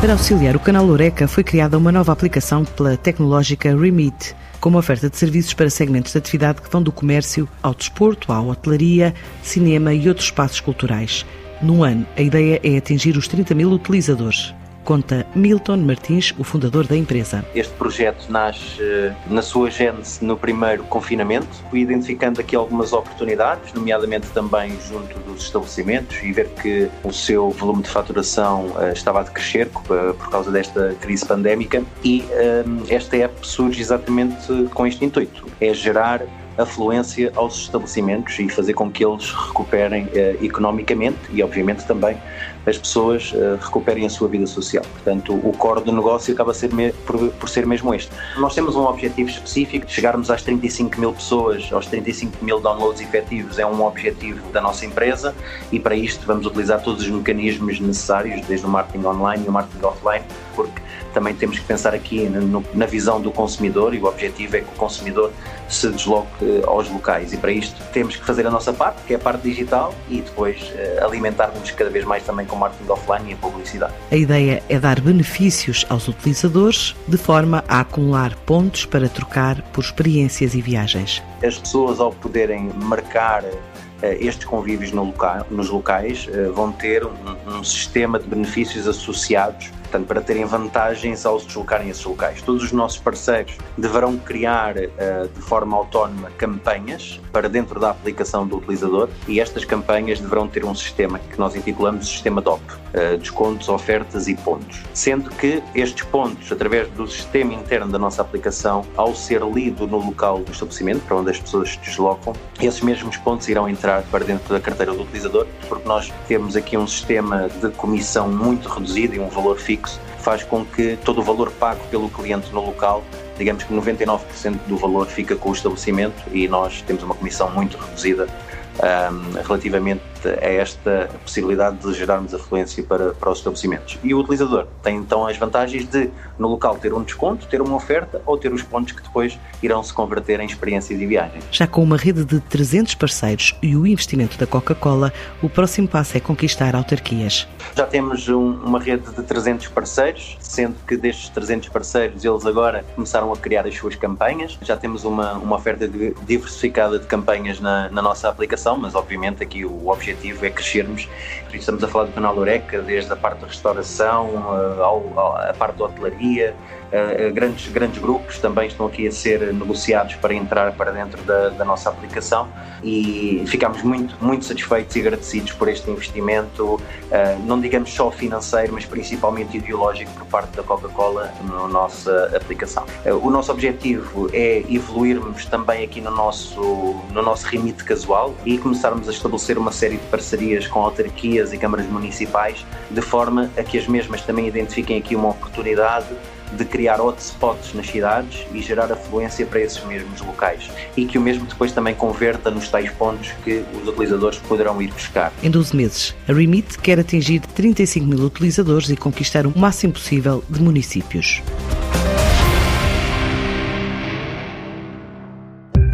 Para auxiliar o canal Oreca foi criada uma nova aplicação pela tecnológica Remit, com uma oferta de serviços para segmentos de atividade que vão do comércio ao desporto, à hotelaria, cinema e outros espaços culturais. No ano, a ideia é atingir os 30 mil utilizadores. Conta Milton Martins, o fundador da empresa. Este projeto nasce eh, na sua gênese no primeiro confinamento, identificando aqui algumas oportunidades, nomeadamente também junto dos estabelecimentos, e ver que o seu volume de faturação uh, estava a decrescer uh, por causa desta crise pandémica. E esta app surge exatamente com este intuito: é gerar afluência aos estabelecimentos e fazer com que eles recuperem eh, economicamente e, obviamente, também as pessoas eh, recuperem a sua vida social. Portanto, o core do negócio acaba ser por, por, ser mesmo este. Nós temos um objetivo específico, de chegarmos às 35 mil pessoas, aos 35 mil downloads efetivos, é um objetivo da nossa empresa e para isto vamos utilizar todos os mecanismos necessários, desde o marketing online e o marketing offline, porque também temos que pensar aqui no, na visão do consumidor e o objetivo é que o consumidor se desloque aos locais e para isto temos que fazer a nossa parte, que é a parte digital e depois uh, alimentar-nos cada vez mais também com o marketing offline e a publicidade. A ideia é dar benefícios aos utilizadores de forma a acumular pontos para trocar por experiências e viagens. As pessoas ao poderem marcar eh, estes convívios no local, nos locais vão ter um, um sistema de benefícios associados portanto, para terem vantagens ao se deslocarem a esses locais. Todos os nossos parceiros deverão criar uh, de forma autónoma campanhas para dentro da aplicação do utilizador e estas campanhas deverão ter um sistema que nós intitulamos sistema DOP, uh, descontos, ofertas e pontos. Sendo que estes pontos, através do sistema interno da nossa aplicação, ao ser lido no local do estabelecimento, para onde as pessoas se deslocam, esses mesmos pontos irão entrar para dentro da carteira do utilizador, porque nós temos aqui um sistema de comissão muito reduzido e um valor fixo fixo faz com que todo o valor pago pelo cliente no local, digamos que 99% do valor fica com o estabelecimento e nós temos uma comissão muito reduzida um, relativamente a esta possibilidade de gerarmos afluência para, para os estabelecimentos. E o utilizador tem então as vantagens de, no local, ter um desconto, ter uma oferta ou ter os pontos que depois irão se converter em experiências e viagens. Já com uma rede de 300 parceiros e o investimento da Coca-Cola, o próximo passo é conquistar autarquias. Já temos um, uma rede de 300 parceiros, sendo que destes 300 parceiros eles agora começaram a criar as suas campanhas. Já temos uma, uma oferta diversificada de campanhas na, na nossa aplicação, mas obviamente aqui o objetivo objetivo é crescermos. Estamos a falar do canal Oreca, desde a parte da restauração, a, a parte da hotelaria, Uh, grandes, grandes grupos também estão aqui a ser negociados para entrar para dentro da, da, nossa aplicação e ficamos muito, muito satisfeitos e agradecidos por este investimento, não digamos só financeiro, mas principalmente ideológico por parte da Coca-Cola na nossa aplicação. O nosso objetivo é evoluirmos também aqui no nosso, no nosso remite casual e começarmos a estabelecer uma série de parcerias com autarquias e câmaras municipais, de forma a que as mesmas também identifiquem aqui uma oportunidade de criar hotspots nas cidades e gerar afluência para esses mesmos locais e que o mesmo depois também converta nos tais pontos que os utilizadores poderão ir buscar. Em 12 meses, a Remit quer atingir 35 mil utilizadores e conquistar o máximo possível de municípios.